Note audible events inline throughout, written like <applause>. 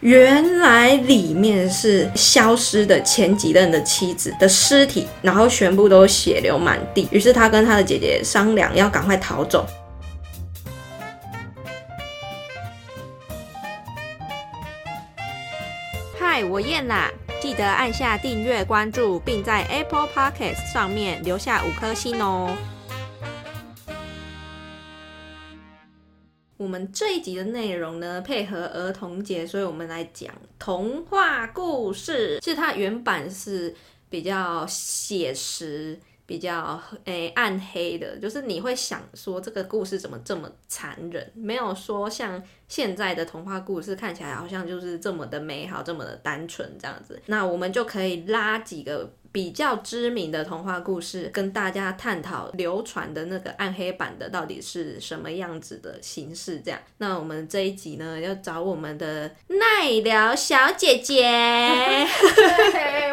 原来里面是消失的前几任的妻子的尸体，然后全部都血流满地。于是他跟他的姐姐商量，要赶快逃走。嗨，我燕啦，记得按下订阅、关注，并在 Apple Podcast 上面留下五颗星哦。我们这一集的内容呢，配合儿童节，所以我们来讲童话故事。其实它原版是比较写实、比较诶暗黑的，就是你会想说这个故事怎么这么残忍？没有说像现在的童话故事看起来好像就是这么的美好、这么的单纯这样子。那我们就可以拉几个。比较知名的童话故事，跟大家探讨流传的那个暗黑版的到底是什么样子的形式。这样，那我们这一集呢，要找我们的奈聊小姐姐，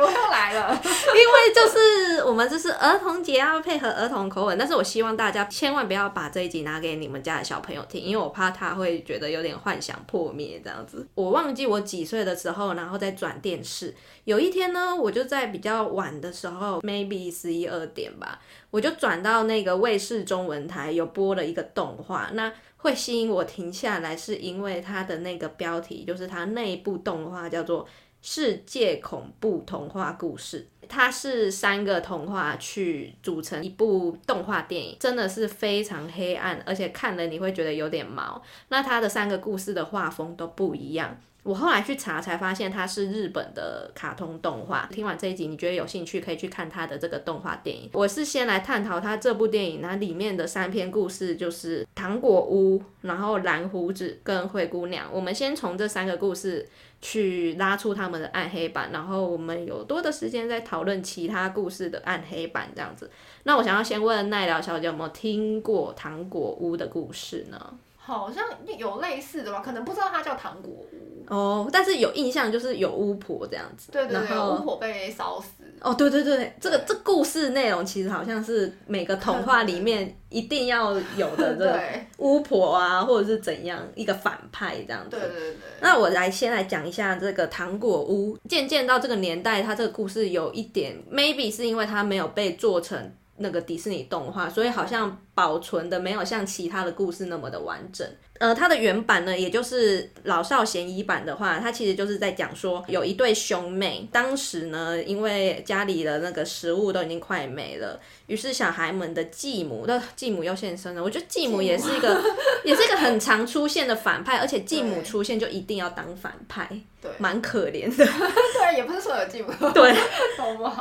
我又来了。因为就是我们这是儿童节，要配合儿童口吻，但是我希望大家千万不要把这一集拿给你们家的小朋友听，因为我怕他会觉得有点幻想破灭这样子。我忘记我几岁的时候，然后再转电视。有一天呢，我就在比较晚的时候，maybe 十一二点吧，我就转到那个卫视中文台有播了一个动画。那会吸引我停下来，是因为它的那个标题，就是它那部动画叫做《世界恐怖童话故事》，它是三个童话去组成一部动画电影，真的是非常黑暗，而且看了你会觉得有点毛。那它的三个故事的画风都不一样。我后来去查才发现它是日本的卡通动画。听完这一集，你觉得有兴趣可以去看它的这个动画电影。我是先来探讨它这部电影，它里面的三篇故事就是糖果屋，然后蓝胡子跟灰姑娘。我们先从这三个故事去拉出他们的暗黑版，然后我们有多的时间在讨论其他故事的暗黑版这样子。那我想要先问奈良小姐有没有听过糖果屋的故事呢？好像有类似的吧，可能不知道它叫糖果屋哦，但是有印象就是有巫婆这样子，对对对，巫婆被烧死。哦，对对对，这个这故事内容其实好像是每个童话里面一定要有的这个 <laughs> 巫婆啊，或者是怎样一个反派这样子。对对对。那我来先来讲一下这个糖果屋。渐渐到这个年代，它这个故事有一点 maybe 是因为它没有被做成。那个迪士尼动画，所以好像保存的没有像其他的故事那么的完整。呃，它的原版呢，也就是老少咸宜版的话，它其实就是在讲说有一对兄妹，当时呢，因为家里的那个食物都已经快没了，于是小孩们的继母，那继母又现身了。我觉得继母也是一个，<laughs> 也是一个很常出现的反派，而且继母出现就一定要当反派，对，蛮可怜的。<laughs> 对，<laughs> 对。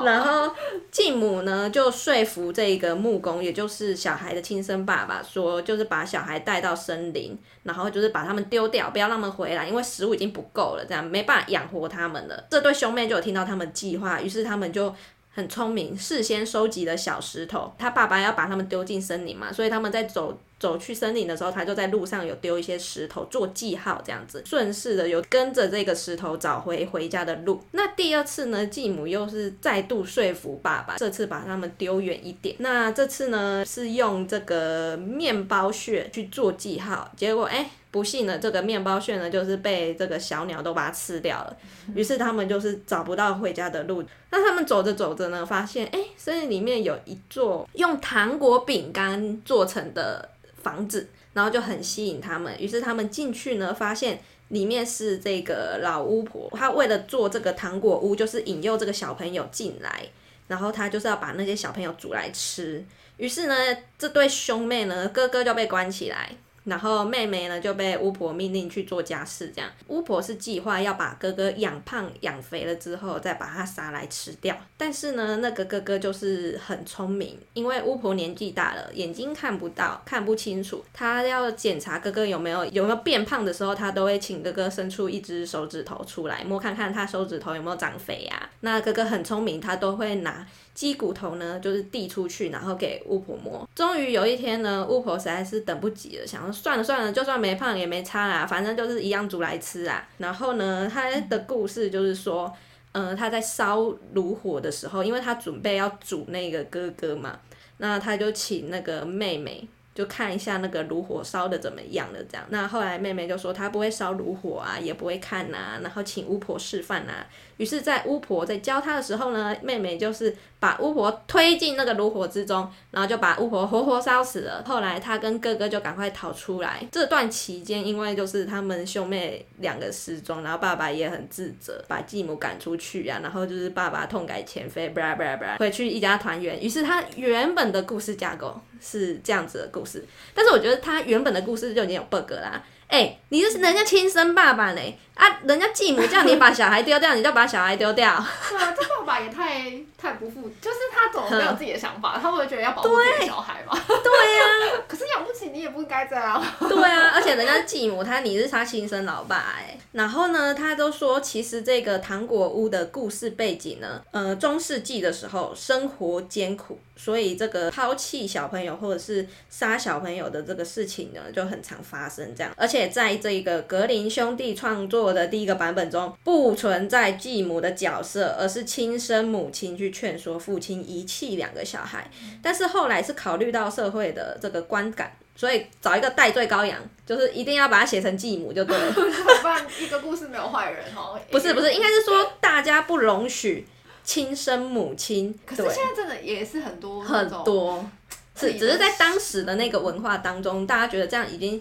然后继母呢，就说服这个木工，也就是小孩的亲生爸爸，说就是把小孩带到森林。然后就是把他们丢掉，不要让他们回来，因为食物已经不够了，这样没办法养活他们了。这对兄妹就有听到他们计划，于是他们就很聪明，事先收集了小石头。他爸爸要把他们丢进森林嘛，所以他们在走。走去森林的时候，他就在路上有丢一些石头做记号，这样子顺势的有跟着这个石头找回回家的路。那第二次呢，继母又是再度说服爸爸，这次把他们丢远一点。那这次呢，是用这个面包屑去做记号，结果哎，不幸的这个面包屑呢，就是被这个小鸟都把它吃掉了。于是他们就是找不到回家的路。那他们走着走着呢，发现哎，森林里面有一座用糖果饼干做成的。房子，然后就很吸引他们，于是他们进去呢，发现里面是这个老巫婆，她为了做这个糖果屋，就是引诱这个小朋友进来，然后她就是要把那些小朋友煮来吃，于是呢，这对兄妹呢，哥哥就被关起来。然后妹妹呢就被巫婆命令去做家事，这样巫婆是计划要把哥哥养胖养肥了之后再把他杀来吃掉。但是呢，那个哥哥就是很聪明，因为巫婆年纪大了，眼睛看不到，看不清楚。他要检查哥哥有没有有没有变胖的时候，他都会请哥哥伸出一只手指头出来摸看看他手指头有没有长肥呀。那哥哥很聪明，他都会拿。鸡骨头呢，就是递出去，然后给巫婆摸。终于有一天呢，巫婆实在是等不及了，想说算了算了，就算没胖也没差啦，反正就是一样煮来吃啊。然后呢，他的故事就是说，嗯，他在烧炉火的时候，因为他准备要煮那个哥哥嘛，那他就请那个妹妹就看一下那个炉火烧的怎么样了，这样。那后来妹妹就说她不会烧炉火啊，也不会看呐、然后请巫婆示范呐、于是，在巫婆在教他的时候呢，妹妹就是把巫婆推进那个炉火之中，然后就把巫婆活活烧死了。后来他跟哥哥就赶快逃出来。这段期间，因为就是他们兄妹两个失踪，然后爸爸也很自责，把继母赶出去啊，然后就是爸爸痛改前非，不拉不拉不拉，回去一家团圆。于是他原本的故事架构是这样子的故事，但是我觉得他原本的故事就已经有 bug 啦。哎、你这是人家亲生爸爸嘞啊！人家继母叫你把小孩丢掉，你就把小孩丢掉。对啊，这爸爸也太太不负，就是他怎么没有自己的想法？他会觉得要保护自己的小孩吗？对呀、<laughs> 可是养不起你也不应该这样。对啊，而且人家继母他你是他亲生老爸哎、然后呢，他都说其实这个糖果屋的故事背景呢，呃，中世纪的时候生活艰苦，所以这个抛弃小朋友或者是杀小朋友的这个事情呢，就很常发生这样。而且在这个格林兄弟创作的第一个版本中，不存在继母的角色，而是亲生母亲去劝说父亲遗弃两个小孩。但是后来是考虑到社会的这个观感。所以找一个代罪羔羊，就是一定要把它写成继母就对了。<laughs> 不然一个故事没有坏人哦。不是不是，应该是说大家不容许亲生母亲，可是现在真的也是很多很多，是只是在当时的那个文化当中，大家觉得这样已经。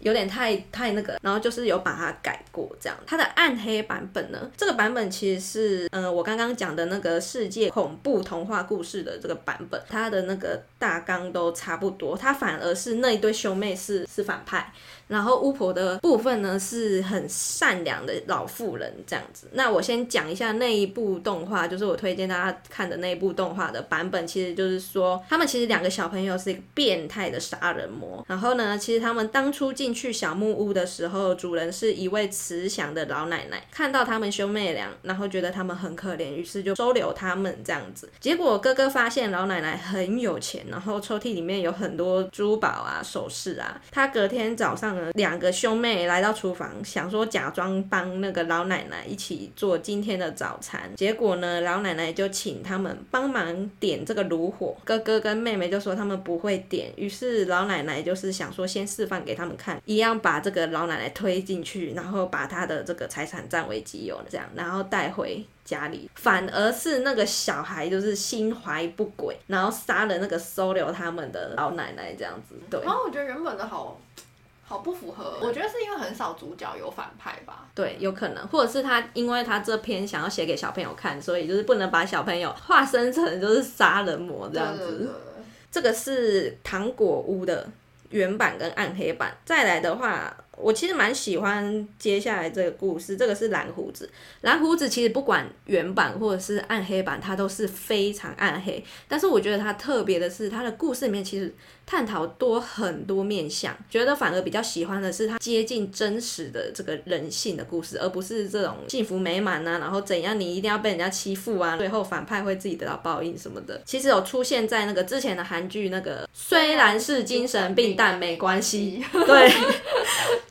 有点太太那个，然后就是有把它改过这样。它的暗黑版本呢，这个版本其实是，嗯、我刚刚讲的那个世界恐怖童话故事的这个版本，它的那个大纲都差不多，它反而是那一对兄妹是是反派，然后巫婆的部分呢是很善良的老妇人这样子。那我先讲一下那一部动画，就是我推荐大家看的那一部动画的版本，其实就是说他们其实两个小朋友是一个变态的杀人魔。然后呢，其实他们当初进去小木屋的时候，主人是一位慈祥的老奶奶，看到他们兄妹俩，然后觉得他们很可怜，于是就收留他们这样子。结果哥哥发现老奶奶很有钱，然后抽屉里面有很多珠宝啊、首饰啊。他隔天早上两个兄妹来到厨房，想说假装帮那个老奶奶一起做今天的早餐。结果呢，老奶奶就请他们帮忙点这个炉火。哥哥跟妹妹就说他们不会点，于是老奶奶就是想说先示范给他们看，一样把这个老奶奶推进去，然后把她的这个财产占为己有，这样，然后带回家里，反而是那个小孩就是心怀不轨，然后杀了那个收留他们的老奶奶，这样子。对然后我觉得原本的好 <tsk> 好不符合，我觉得是因为很少主角有反派吧。对，有可能，或者是他因为他这篇想要写给小朋友看，所以就是不能把小朋友化身成就是杀人魔这样子。对对对对这个是糖果屋的原版跟暗黑版。再来的话，我其实蛮喜欢接下来这个故事，这个是蓝胡子。蓝胡子其实不管原版或者是暗黑版，它都是非常暗黑。但是我觉得它特别的是，它的故事里面其实探讨多很多面向，觉得反而比较喜欢的是它接近真实的这个人性的故事，而不是这种幸福美满啊，然后怎样你一定要被人家欺负啊，最后反派会自己得到报应什么的。其实有出现在那个之前的韩剧那个虽然是精神病，但没关系。对，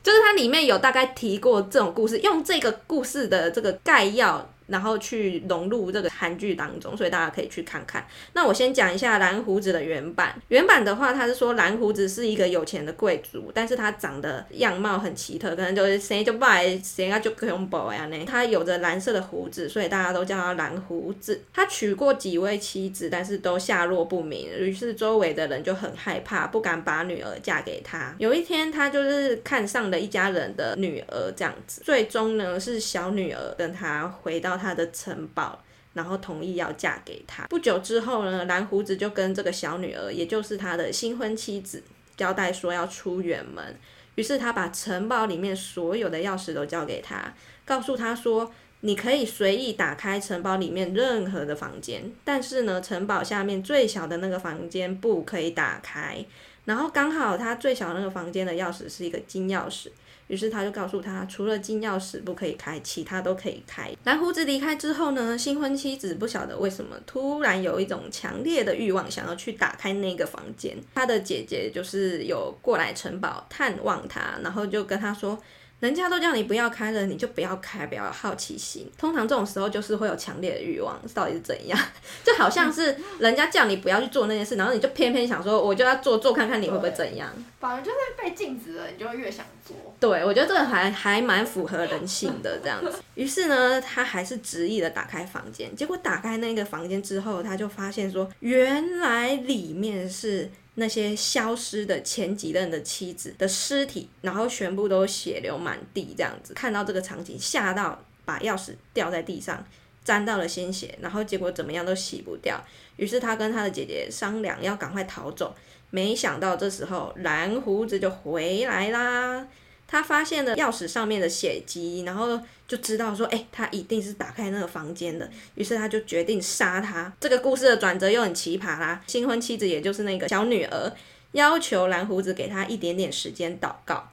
就是它里面有大概提过这种故事，用这个故事的这个概要。然后去融入这个韩剧当中，所以大家可以去看看。那我先讲一下蓝胡子的原版。原版的话，他是说蓝胡子是一个有钱的贵族，但是他长得样貌很奇特，可能就是 <laughs> 谁就拜谁啊就恐怖呀呢。他有着蓝色的胡子，所以大家都叫他蓝胡子。他娶过几位妻子，但是都下落不明，于是周围的人就很害怕，不敢把女儿嫁给他。有一天，他就是看上了一家人的女儿，这样子，最终呢是小女儿跟他回到他的城堡。然后同意要嫁给他。不久之后呢，蓝胡子就跟这个小女儿，也就是他的新婚妻子，交代说要出远门。于是他把城堡里面所有的钥匙都交给他，告诉他说：“你可以随意打开城堡里面任何的房间，但是呢，城堡下面最小的那个房间不可以打开。”然后刚好他最小的那个房间的钥匙是一个金钥匙。于是他就告诉他，除了金钥匙不可以开，其他都可以开。蓝胡子离开之后呢，新婚妻子不晓得为什么突然有一种强烈的欲望，想要去打开那个房间。他的姐姐就是有过来城堡探望他，然后就跟他说：“人家都叫你不要开了，你就不要开，不要有好奇心。通常这种时候就是会有强烈的欲望，到底是怎样？就好像是人家叫你不要去做那件事，然后你就偏偏想说，我就要做做看看你会不会怎样。反而就是被禁止了，你就会越想做。对，我觉得这个还还蛮符合人性的这样子。<laughs> 于是呢，他还是执意的打开房间，结果打开那个房间之后，他就发现说，原来里面是。那些消失的前几任的妻子的尸体，然后全部都血流满地，这样子看到这个场景，吓到把钥匙掉在地上，沾到了鲜血，然后结果怎么样都洗不掉。于是他跟他的姐姐商量要赶快逃走，没想到这时候蓝胡子就回来啦。他发现了钥匙上面的血迹，然后就知道说，哎，他一定是打开那个房间的。于是他就决定杀他。这个故事的转折又很奇葩啦。新婚妻子，也就是那个小女儿。要求蓝胡子给他一点点时间祷告，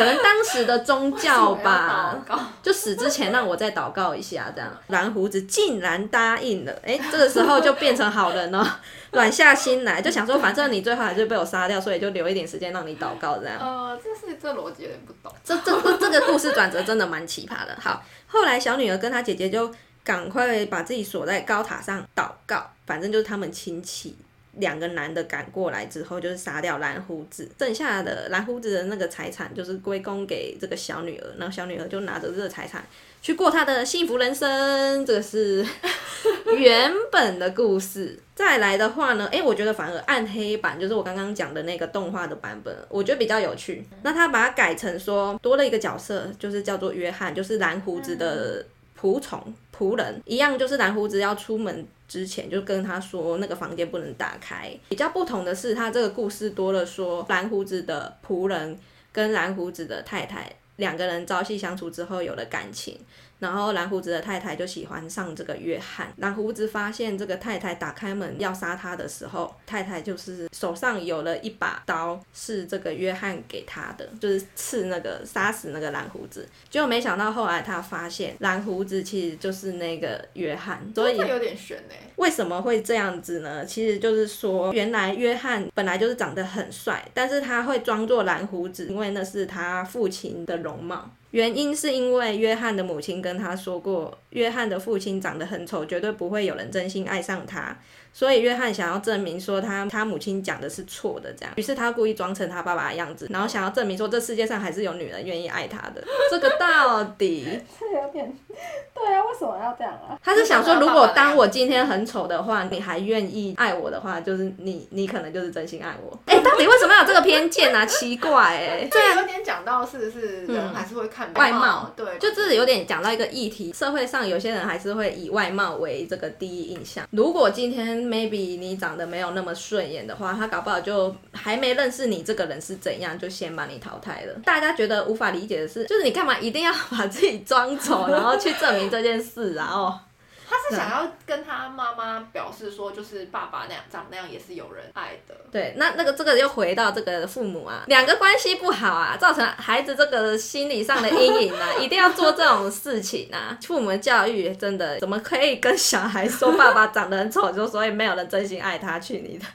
可能当时的宗教吧，就死之前让我再祷告一下，这样蓝胡子竟然答应了，哎，这个时候就变成好人了，<laughs> 软下心来，就想说反正你最后还是被我杀掉，所以就留一点时间让你祷告，这样。呃，这是这逻辑有点不懂，这这这个故事转折真的蛮奇葩的。好，后来小女儿跟她姐姐就赶快把自己锁在高塔上祷告，反正就是他们亲戚。两个男的赶过来之后，就是杀掉蓝胡子，剩下的蓝胡子的那个财产就是归功给这个小女儿，然后小女儿就拿着这个财产去过她的幸福人生。这个是 <laughs> 原本的故事。再来的话呢，诶，我觉得反而暗黑版就是我刚刚讲的那个动画的版本，我觉得比较有趣。那他把它改成说多了一个角色，就是叫做约翰，就是蓝胡子的仆从。仆人一样，就是蓝胡子要出门之前就跟他说那个房间不能打开。比较不同的是，他这个故事多了说蓝胡子的仆人跟蓝胡子的太太两个人朝夕相处之后有了感情。然后蓝胡子的太太就喜欢上这个约翰。蓝胡子发现这个太太打开门要杀他的时候，太太就是手上有了一把刀，是这个约翰给他的，就是刺那个杀死那个蓝胡子。结果没想到后来他发现蓝胡子其实就是那个约翰，所以有点悬呢。为什么会这样子呢？其实就是说，原来约翰本来就是长得很帅，但是他会装作蓝胡子，因为那是他父亲的容貌。原因是因为约翰的母亲跟他说过，约翰的父亲长得很丑，绝对不会有人真心爱上他。所以约翰想要证明说他他母亲讲的是错的，这样，于是他故意装成他爸爸的样子，然后想要证明说这世界上还是有女人愿意爱他的。这个到底 <laughs> 是有点，对啊，为什么要这样啊？他是想说，如果当我今天很丑的话，你还愿意爱我的话，就是你你可能就是真心爱我。哎，到底为什么有这个偏见啊？奇怪哎。对啊，有点讲到是是人还是会看外貌，对，就这是有点讲到一个议题，社会上有些人还是会以外貌为这个第一印象。如果今天。Maybe 你长得没有那么顺眼的话，他搞不好就还没认识你这个人是怎样，就先把你淘汰了。大家觉得无法理解的是，就是你干嘛一定要把自己装丑，然后去证明这件事，然后。他是想要跟他妈妈表示说，就是爸爸那样长那样也是有人爱的。对，那那个这个又回到这个父母啊，两个关系不好啊，造成孩子这个心理上的阴影啊，<laughs> 一定要做这种事情啊。父母教育真的怎么可以跟小孩说爸爸长得很丑，就所以没有人真心爱他？去你的！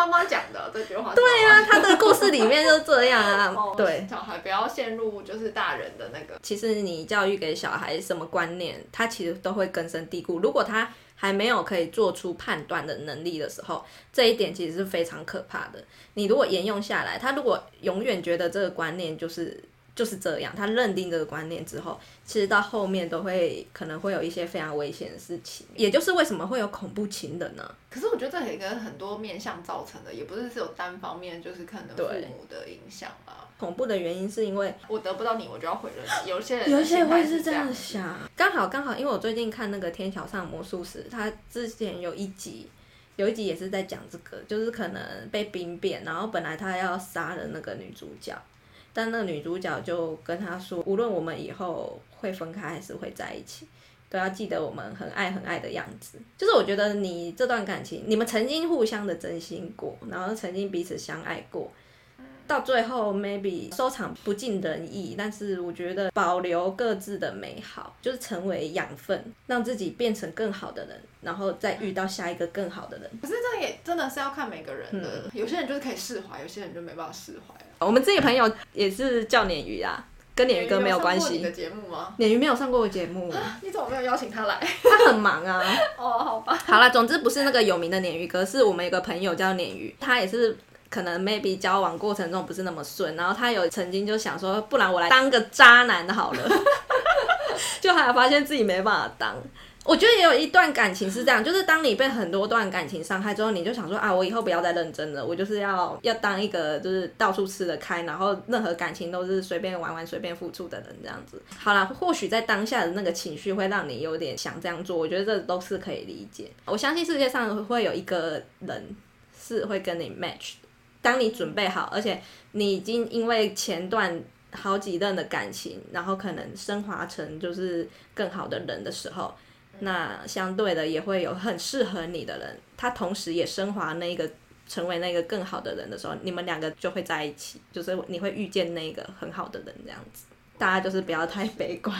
那妈妈讲的这句话。对啊，<laughs> 他的故事里面就是这样啊。<laughs> 对，小孩不要陷入就是大人的那个。其实你教育给小孩什么观念，他其实都会根深蒂固。如果他还没有可以做出判断的能力的时候，这一点其实是非常可怕的。你如果沿用下来，他如果永远觉得这个观念就是。就是这样，他认定这个观念之后，其实到后面都会可能会有一些非常危险的事情，也就是为什么会有恐怖情人呢？可是我觉得这也跟很多面向造成的，也不是只有单方面，就是可能父母的影响吧。恐怖的原因是因为我得不到你，我就要毁了你。有些人有些人会是这样想。刚好刚好，因为我最近看那个《天桥上魔术师》，他之前有一集，有一集也是在讲这个，就是可能被兵变，然后本来他要杀了那个女主角。但那个女主角就跟他说，无论我们以后会分开还是会在一起，都要记得我们很爱很爱的样子。就是我觉得你这段感情，你们曾经互相的真心过，然后曾经彼此相爱过，到最后 maybe 收场不尽人意，但是我觉得保留各自的美好，就是成为养分，让自己变成更好的人，然后再遇到下一个更好的人。可是这也真的是要看每个人的，有些人就是可以释怀，有些人就没办法释怀我们自己朋友也是叫鲶鱼啊，跟鲶鱼哥没有关系。你的节目吗？鲶鱼没有上过我节目，你怎么没有邀请他来？他很忙啊。哦，好吧。好了，总之不是那个有名的鲶鱼哥，是我们有个朋友叫鲶鱼，他也是可能 maybe 交往过程中不是那么顺，然后他有曾经就想说，不然我来当个渣男好了，<laughs> 就还发现自己没办法当。我觉得也有一段感情是这样，就是当你被很多段感情伤害之后，你就想说啊，我以后不要再认真了，我就是要要当一个就是到处吃得开，然后任何感情都是随便玩玩、随便付出的人这样子。好了，或许在当下的那个情绪会让你有点想这样做，我觉得这都是可以理解。我相信世界上会有一个人是会跟你 match，当你准备好，而且你已经因为前段好几任的感情，然后可能升华成就是更好的人的时候。那相对的也会有很适合你的人，他同时也升华那个成为那个更好的人的时候，你们两个就会在一起，就是你会遇见那个很好的人这样子。大家就是不要太悲观，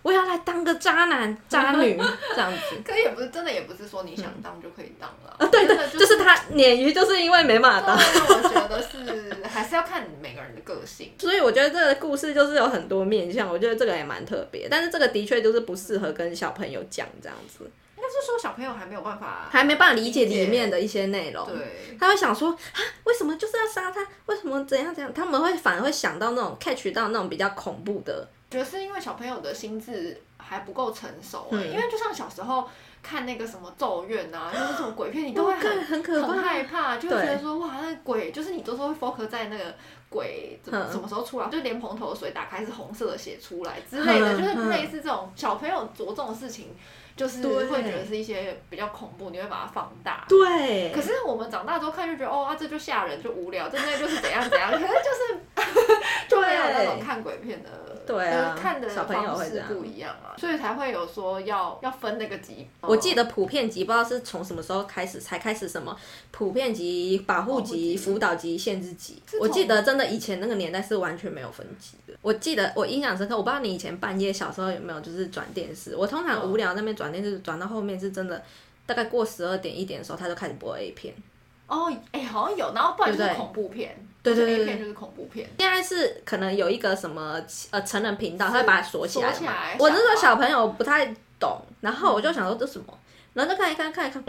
我要来当个渣男渣女这样子。可也不是真的，也不是说你想当就可以当了。啊，对的，就是他鲶鱼，就是因为没办法当。我觉得是还是要看每个人的个性。所以我觉得这个故事就是有很多面向，我觉得这个也蛮特别。但是这个的确就是不适合跟小朋友讲这样子。应该是说小朋友还没有办法，还没办法理解里面的一些内容。对，他会想说啊，为什么就是要杀他？为什么怎样怎样？他们会反而会想到那种 catch 到那种比较恐怖的。觉得是因为小朋友的心智还不够成熟，因为就像小时候看那个什么咒怨啊，<gasps> 就是这种鬼片，你都会很很可很害怕，就会觉得说哇，那鬼就是你都是会 focus 在那个鬼怎么什么时候出来，就连蓬头水打开是红色的血出来之类的，就是类似这种小朋友着重的事情。就是会觉得是一些比较恐怖，你会把它放大。对。可是我们长大之后看就觉得，哦啊，这就吓人，就无聊，真的就是怎样怎样，可能就是 <laughs> 就没有那种看鬼片的，对啊，看的方式不一样啊，所以才会有说要要分那个级。我记得普遍级不知道是从什么时候开始才开始什么普遍级、保护级、辅导级、限制级。我记得真的以前那个年代是完全没有分级的。我记得我印象深刻，我不知道你以前半夜小时候有没有就是转电视，我通常无聊那边转。电视转到后面是真的，大概过十二点一点的时候，他就开始播 A 片。哦，哎，好像有，然后不然就是恐怖片。对对对，A 片就是恐怖片。现在是可能有一个什么呃成人频道，他会把它锁起来。锁起来。我那时候小朋友不太懂，然后我就想说这什么，然后就看一看，看一看。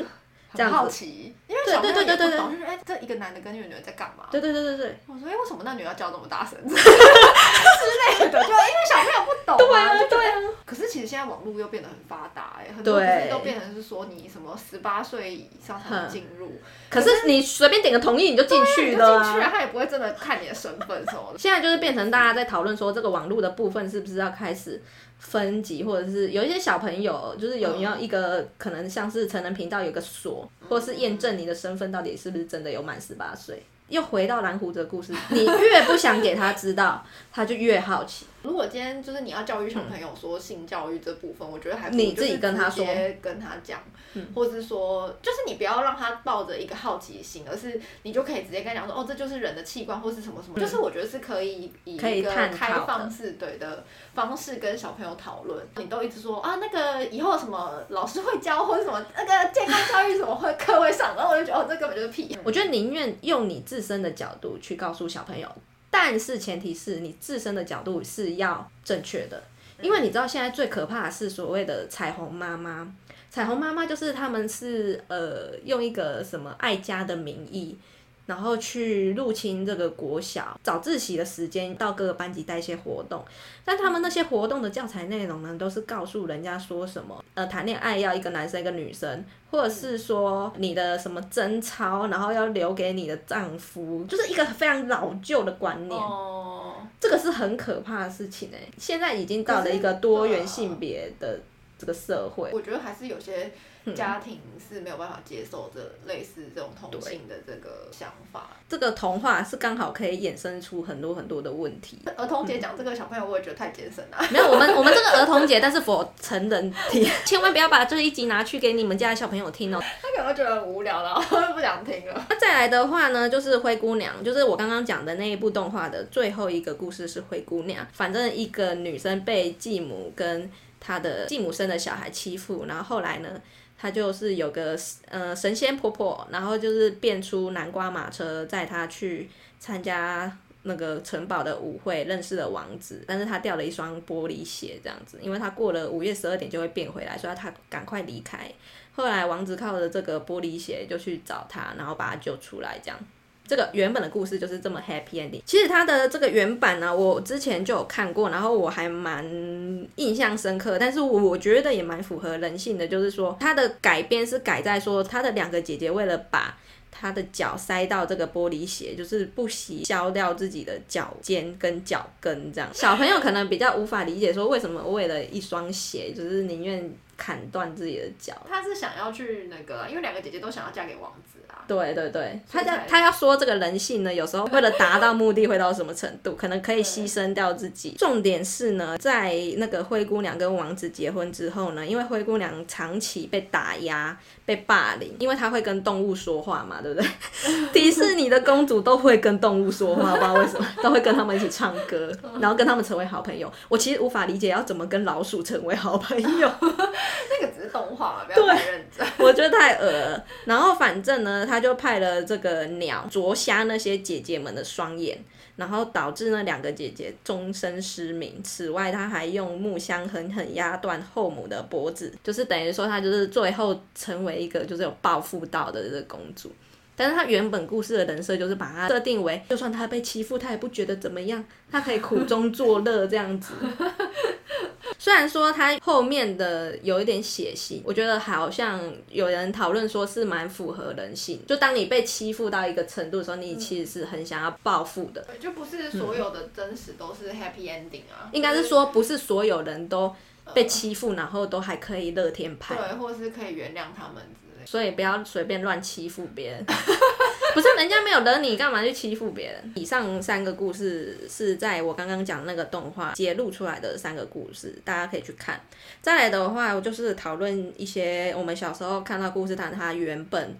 很好奇，因为小朋友也不懂，就是哎，这一个男的跟一个女的在干嘛？对对对对对。我说哎，为什么那女的叫这么大声？之类的，<laughs> 就因为小朋友不懂啊，对啊。可是其实现在网络又变得很发达，哎，很多东西都变成是说你什么十八岁以上才能进入。可是你随便点个同意你就进去了，进去了他也不会真的看你的身份什么的。现在就是变成大家在讨论说这个网络的部分是不是要开始。分级，或者是有一些小朋友，就是有没有一个可能像是成人频道有个锁，或是验证你的身份到底是不是真的有满十八岁。又回到蓝胡子的故事，<laughs> 你越不想给他知道，他就越好奇。如果今天就是你要教育小朋友说性教育这部分，我觉得还你自己跟他说，跟他讲，或是说，就是你不要让他抱着一个好奇心，而是你就可以直接跟他讲说，哦，这就是人的器官，或是什么什么，就是我觉得是可以以一个开放式对的方式跟小朋友讨论。你都一直说啊，那个以后什么老师会教，或者什么那个健康教育什么会课会上，然后我就觉得哦，这根本就是屁。我觉得宁愿用你自身的角度去告诉小朋友。但是前提是你自身的角度是要正确的，因为你知道现在最可怕的是所谓的彩虹妈妈，彩虹妈妈就是他们是呃用一个什么爱家的名义。然后去入侵这个国小，早自习的时间到各个班级带一些活动，但他们那些活动的教材内容呢，都是告诉人家说什么，呃，谈恋爱要一个男生一个女生，或者是说你的什么贞操，然后要留给你的丈夫，就是一个非常老旧的观念。哦，这个是很可怕的事情哎，现在已经到了一个多元性别的这个社会，我觉得还是有些。家庭是没有办法接受这类似这种同性的这个想法。这个童话是刚好可以衍生出很多很多的问题。儿童节讲这个小朋友，我也觉得太艰深了。没有，我们 <laughs> 我们这个儿童节，但是否成人听，<laughs> 千万不要把这一集拿去给你们家的小朋友听哦。他可能觉得无聊了，不想听了。<laughs> 那再来的话呢，就是灰姑娘，就是我刚刚讲的那一部动画的最后一个故事是灰姑娘。反正一个女生被继母跟她的继母生的小孩欺负，然后后来呢？他就是有个呃神仙婆婆，然后就是变出南瓜马车载他去参加那个城堡的舞会认识了王子，但是他掉了一双玻璃鞋，这样子，因为他过了午夜十二点就会变回来，所以他赶快离开。后来王子靠着这个玻璃鞋就去找他，然后把他救出来，这样。这个原本的故事就是这么 happy ending。其实它的这个原版呢，我之前就有看过，然后我还蛮印象深刻。但是我觉得也蛮符合人性的，就是说它的改编是改在说他的两个姐姐为了把他的脚塞到这个玻璃鞋，就是不惜削掉自己的脚尖跟脚跟这样。小朋友可能比较无法理解，说为什么为了一双鞋，就是宁愿砍断自己的脚。他是想要去那个，因为两个姐姐都想要嫁给王子。对对对，他要他要说这个人性呢，有时候为了达到目的会到什么程度，可能可以牺牲掉自己。重点是呢，在那个灰姑娘跟王子结婚之后呢，因为灰姑娘长期被打压、被霸凌，因为他会跟动物说话嘛，对不对？迪士尼的公主都会跟动物说话，不知道为什么 <laughs> 都会跟他们一起唱歌，然后跟他们成为好朋友。我其实无法理解要怎么跟老鼠成为好朋友，<laughs> 那个只是动画嘛，不要太认真。我觉得太恶了。然后反正呢，他就派了这个鸟啄瞎那些姐姐们的双眼，然后导致那两个姐姐终身失明。此外，他还用木箱狠狠压断后母的脖子，就是等于说他就是最后成为一个就是有报复到的这个公主。但是他原本故事的人设就是把他设定为，就算他被欺负，他也不觉得怎么样，他可以苦中作乐这样子。<laughs> 虽然说他后面的有一点血腥，我觉得好像有人讨论说是蛮符合人性。就当你被欺负到一个程度的时候，你其实是很想要报复的。就不是所有的真实都是 happy ending 啊。应该是说不是所有人都被欺负，然后都还可以乐天派。对，或是可以原谅他们之类。所以不要随便乱欺负别人。<laughs> 不是人家没有惹你，干嘛去欺负别人？以上三个故事是在我刚刚讲那个动画揭露出来的三个故事，大家可以去看。再来的话，我就是讨论一些我们小时候看到故事，谈它原本。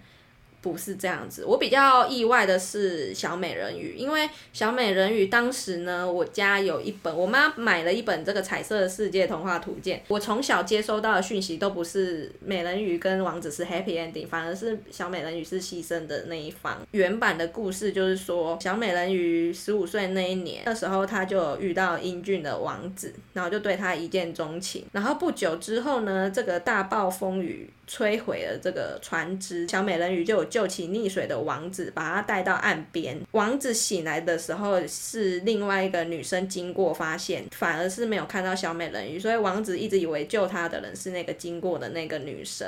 不是这样子，我比较意外的是小美人鱼，因为小美人鱼当时呢，我家有一本，我妈买了一本这个彩色的世界童话图鉴。我从小接收到的讯息都不是美人鱼跟王子是 happy ending，反而是小美人鱼是牺牲的那一方。原版的故事就是说，小美人鱼十五岁那一年，那时候她就遇到英俊的王子，然后就对他一见钟情。然后不久之后呢，这个大暴风雨。摧毁了这个船只，小美人鱼就有救起溺水的王子，把他带到岸边。王子醒来的时候，是另外一个女生经过发现，反而是没有看到小美人鱼，所以王子一直以为救他的人是那个经过的那个女生。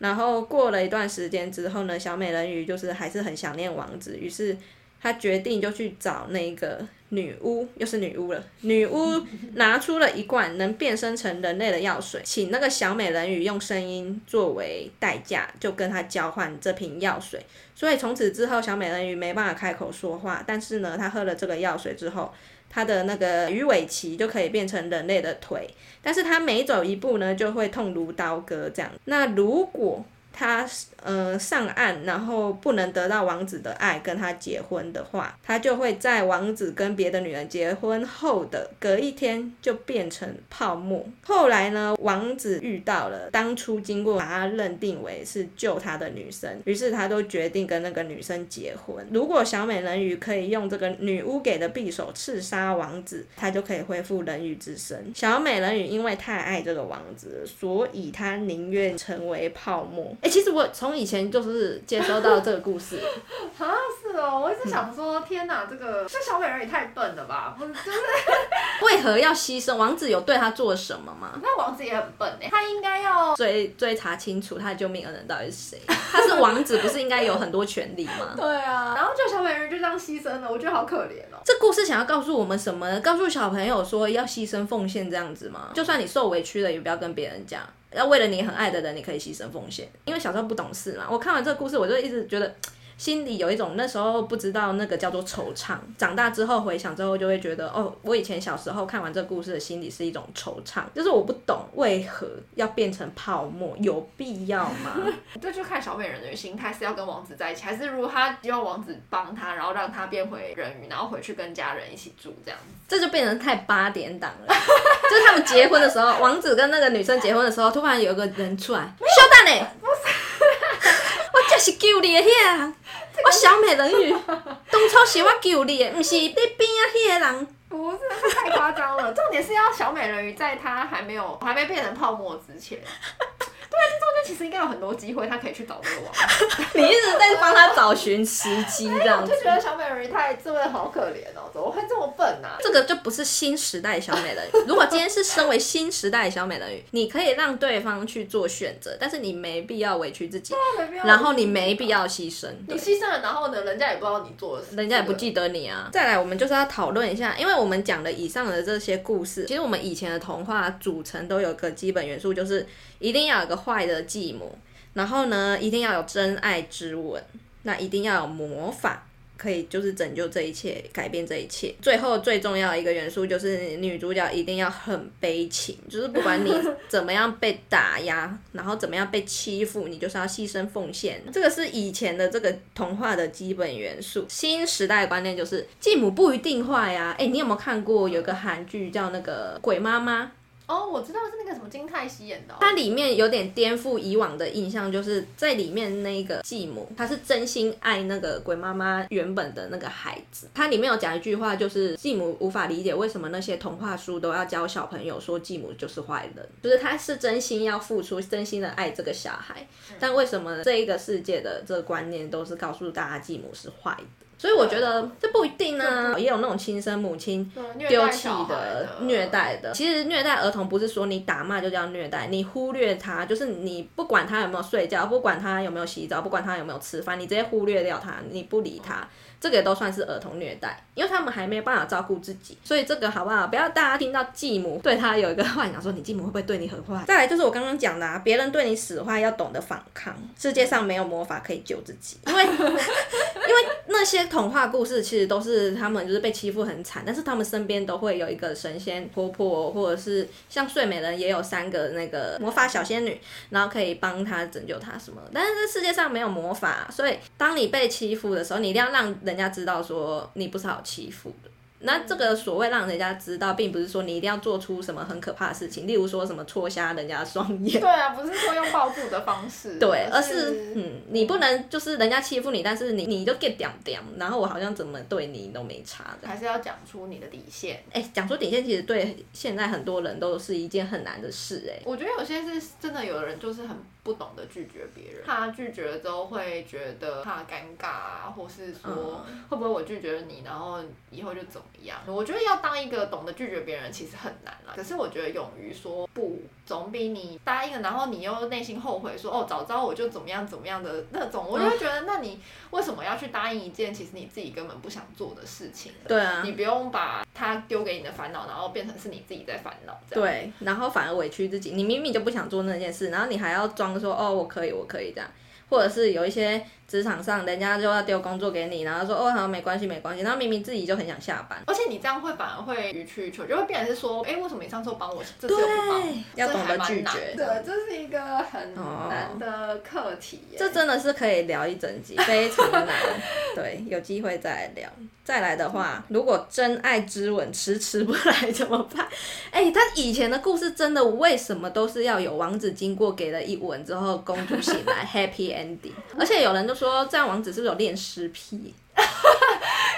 然后过了一段时间之后呢，小美人鱼就是还是很想念王子，于是。他决定就去找那个女巫，又是女巫了。女巫 <laughs> 拿出了一罐能变身成人类的药水，请那个小美人鱼用声音作为代价，就跟他交换这瓶药水。所以从此之后，小美人鱼没办法开口说话。但是呢，她喝了这个药水之后，她的那个鱼尾鳍就可以变成人类的腿。但是她每走一步呢，就会痛如刀割这样。那如果他呃上岸，然后不能得到王子的爱，跟他结婚的话，他就会在王子跟别的女人结婚后的隔一天就变成泡沫。后来呢，王子遇到了当初经过把他认定为是救他的女生，于是他都决定跟那个女生结婚。如果小美人鱼可以用这个女巫给的匕首刺杀王子，他就可以恢复人鱼之身。小美人鱼因为太爱这个王子，所以她宁愿成为泡沫。哎，其实我从以前就是接收到这个故事，<laughs> 啊，是哦，我一直想说，天哪，这个这小美人也太笨了吧？不是，就是 <laughs> 为何要牺牲？王子有对他做什么吗？那王子也很笨哎，他应该要追追查清楚他的救命恩人到底是谁。他是王子，不是应该有很多权利吗？<laughs> 对啊，然后就小美人就这样牺牲了，我觉得好可怜哦。这故事想要告诉我们什么？告诉小朋友说要牺牲奉献这样子吗？就算你受委屈了，也不要跟别人讲。要为了你很爱的人，你可以牺牲奉献。因为小时候不懂事嘛，我看完这个故事，我就一直觉得。心里有一种那时候不知道那个叫做惆怅，长大之后回想之后就会觉得，哦，我以前小时候看完这个故事的心里是一种惆怅，就是我不懂为何要变成泡沫，有必要吗？<laughs> 这就看小美人鱼心态是要跟王子在一起，还是如果他希望王子帮他，然后让他变回人鱼，然后回去跟家人一起住这样子，这就变成太八点档了。<laughs> 就是他们结婚的时候，王子跟那个女生结婚的时候，突然有一个人出来，肖蛋呢？不是，我就是救你的我小美人鱼，<laughs> 当初是我救你的，不是你边啊迄个人。不是，太夸张了。重点是要小美人鱼在她还没有还没变成泡沫之前。其实应该有很多机会，他可以去找这个王。<laughs> 你一直在帮他找寻时机，<laughs> 这样子。我就觉得小美人鱼太真的好可怜哦，怎么会这么笨呢？这个就不是新时代小美人鱼。如果今天是身为新时代小美人鱼，你可以让对方去做选择，但是你没必要委屈自己，然后你没必要牺牲。你牺牲了，然后呢，人家也不知道你做了，人家也不记得你啊。再来，我们就是要讨论一下，因为我们讲的以上的这些故事，其实我们以前的童话组成都有个基本元素，就是一定要有个坏的继母。然后呢，一定要有真爱之吻，那一定要有魔法，可以就是拯救这一切，改变这一切。最后最重要一个元素就是女主角一定要很悲情，就是不管你怎么样被打压，<laughs> 然后怎么样被欺负，你就是要牺牲奉献。这个是以前的这个童话的基本元素。新时代的观念就是继母不一定坏呀。哎，你有没有看过有个韩剧叫那个《鬼妈妈》？哦，我知道是那个什么金泰熙演的。它里面有点颠覆以往的印象，就是在里面那个继母，她是真心爱那个鬼妈妈原本的那个孩子。它里面有讲一句话，就是继母无法理解为什么那些童话书都要教小朋友说继母就是坏人，就是他是真心要付出，真心的爱这个小孩，但为什么这一个世界的这个观念都是告诉大家继母是坏的？所以我觉得这不一定呢，也有那种亲生母亲丢弃的、虐待的。其实虐待儿童不是说你打骂就叫虐待，你忽略他，就是你不管他有没有睡觉，不管他有没有洗澡，不管他有没有吃饭，你直接忽略掉他，你不理他。这个都算是儿童虐待，因为他们还没有办法照顾自己，所以这个好不好？不要大家听到继母对他有一个幻想，说你继母会不会对你很坏？再来就是我刚刚讲的，啊，别人对你使坏要懂得反抗。世界上没有魔法可以救自己，因为 <laughs> 因为那些童话故事其实都是他们就是被欺负很惨，但是他们身边都会有一个神仙婆婆，或者是像睡美人也有三个那个魔法小仙女，然后可以帮他拯救他什么。但是这世界上没有魔法，所以当你被欺负的时候，你一定要让。人家知道说你不是好欺负的。那这个所谓让人家知道，并不是说你一定要做出什么很可怕的事情，例如说什么戳瞎人家双眼。对啊，不是说用报复的方式。<laughs> 对，而是嗯，你不能就是人家欺负你，但是你你就 get 点点，然后我好像怎么对你都没差的。还是要讲出你的底线。哎，讲出底线其实对现在很多人都是一件很难的事哎。我觉得有些是真的，有人就是很不懂得拒绝别人，他拒绝了之后会觉得怕尴尬啊，或是说会不会我拒绝了你，然后以后就怎么样？我觉得要。当一个懂得拒绝别人其实很难了，可是我觉得勇于说不，总比你答应了，然后你又内心后悔说哦，早知道我就怎么样怎么样的那种，我就会觉得，那你为什么要去答应一件其实你自己根本不想做的事情？对啊，你不用把他丢给你的烦恼，然后变成是你自己在烦恼。对，然后反而委屈自己，你明明就不想做那件事，然后你还要装说哦，我可以，我可以这样。或者是有一些职场上，人家就要丢工作给你，然后说哦好没关系没关系，然后明明自己就很想下班，而且你这样会反而会予取予求，就会变成是说，哎为什么你上次帮我，这次又不帮？要懂得拒绝，对，这是一个很难的课题。这真的是可以聊一整集，非常难。对，有机会再来聊。再来的话，如果真爱之吻迟迟不来怎么办？<laughs> 哎，他以前的故事真的为什么都是要有王子经过给了一吻之后，公主醒来 <laughs> happy ending？而且有人就说这样王子是不是有恋尸癖？<laughs>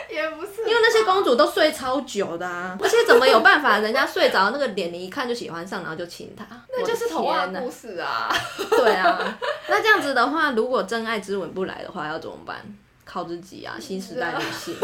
也不是，因为那些公主都睡超久的啊，<laughs> 而且怎么有办法人家睡着那个脸你一看就喜欢上，然后就亲他？那就是童话故事啊。对啊，那这样子的话，如果真爱之吻不来的话，要怎么办？靠自己啊，新时代女性。<laughs>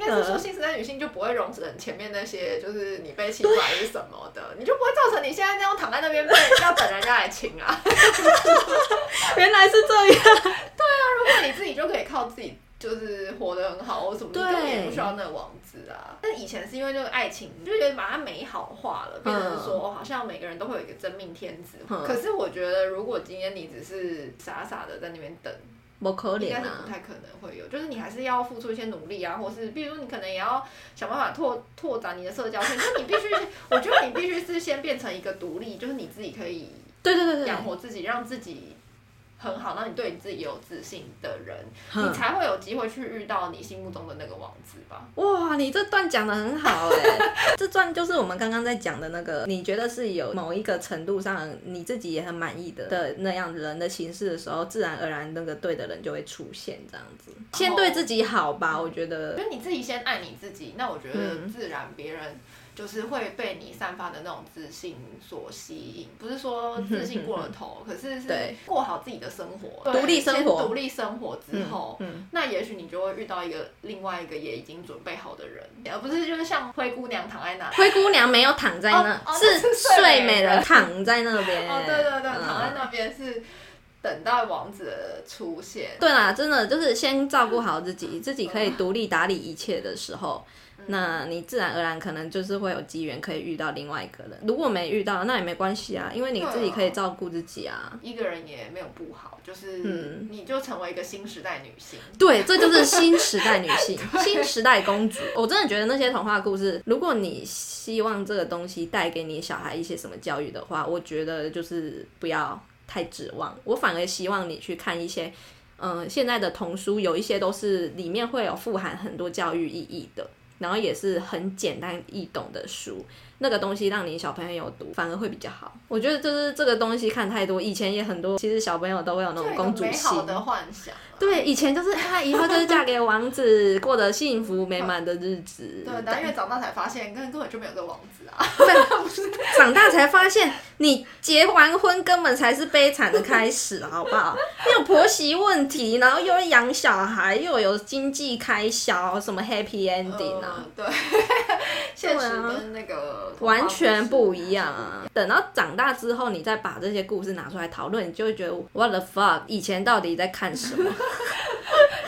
应该是说新时代女性就不会容忍前面那些，就是你被侵还是什么的，你就不会造成你现在那样躺在那边被要等人家来亲啊。<laughs> 原来是这样。对啊，如果你自己就可以靠自己，就是活得很好或什么，根本也不需要那个王子啊。但以前是因为这个爱情，就觉得把它美好化了，变成说好像每个人都会有一个真命天子。可是我觉得，如果今天你只是傻傻的在那边等。不可能，应该是不太可能会有，就是你还是要付出一些努力啊，或是比如你可能也要想办法拓拓展你的社交圈，就你必须，<laughs> 我觉得你必须是先变成一个独立，就是你自己可以对对对对。养活自己，让自己很好，那你对你自己有自信的人，你才会有机会去遇到你心目中的那个王子吧？哇，你这段讲的很好哎，<laughs> 这段就是我们刚刚在讲的那个，你觉得是有某一个程度上你自己也很满意的的那样人的形式的时候，自然而然那个对的人就会出现，这样子。先对自己好吧，我觉得。就你自己先爱你自己，那我觉得自然别人。就是会被你散发的那种自信所吸引，不是说自信过了头，可是是过好自己的生活，独立生活，独立生活之后，嗯那也许你就会遇到一个另外一个也已经准备好的人，而不是就是像灰姑娘躺在那，灰姑娘没有躺在那，是睡美人躺在那边，哦，对对对，躺在那边是等待王子的出现。对啦，真的就是先照顾好自己，自己可以独立打理一切的时候。那你自然而然可能就是会有机缘可以遇到另外一个人。如果没遇到，那也没关系啊，因为你自己可以照顾自己啊。一个人也没有不好，就是嗯，你就成为一个新时代女性。对，这就是新时代女性，<laughs> 新时代公主。我真的觉得那些童话故事，如果你希望这个东西带给你小孩一些什么教育的话，我觉得就是不要太指望。我反而希望你去看一些，嗯，现在的童书有一些都是里面会有富含很多教育意义的。然后也是很简单易懂的书，那个东西让你小朋友有毒，反而会比较好。我觉得就是这个东西看太多，以前也很多，其实小朋友都会有那种公主心的幻想。对，以前就是他以后就是嫁给王子，过得幸福美满的日子。<laughs> 对，但因为长大才发现，根根本就没有个王子啊。长大才发现，你结完婚根本才是悲惨的开始，好不好？有婆媳问题，然后又要养小孩，又有经济开销，什么 happy ending 啊？对，<laughs> 现实跟那个完全不一样啊。等到长大之后，你再把这些故事拿出来讨论，你就会觉得 what the fuck，以前到底在看什么？<laughs>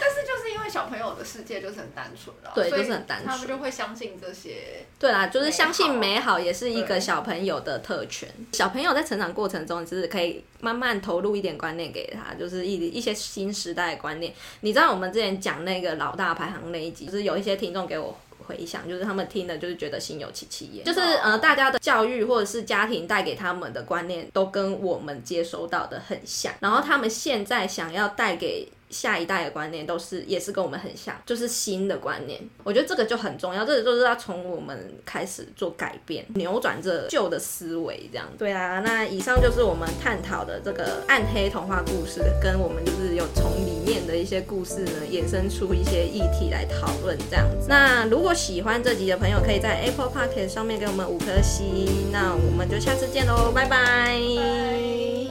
但是就是因为小朋友的世界就是很单纯了，对，就是很单纯，他们就会相信这些。对啦，就是相信美好也是一个小朋友的特权。小朋友在成长过程中，其实可以慢慢投入一点观念给他，就是一一些新时代的观念。你知道我们之前讲那个老大排行那一集，就是有一些听众给我。回想就是他们听的，就是觉得心有戚戚焉。就是呃，大家的教育或者是家庭带给他们的观念，都跟我们接收到的很像。然后他们现在想要带给。下一代的观念都是也是跟我们很像，就是新的观念。我觉得这个就很重要，这个就是要从我们开始做改变，扭转这旧的思维，这样。对啊，那以上就是我们探讨的这个暗黑童话故事，跟我们就是有从里面的一些故事呢衍生出一些议题来讨论这样子。那如果喜欢这集的朋友，可以在 Apple Podcast 上面给我们五颗星。那我们就下次见喽，拜拜。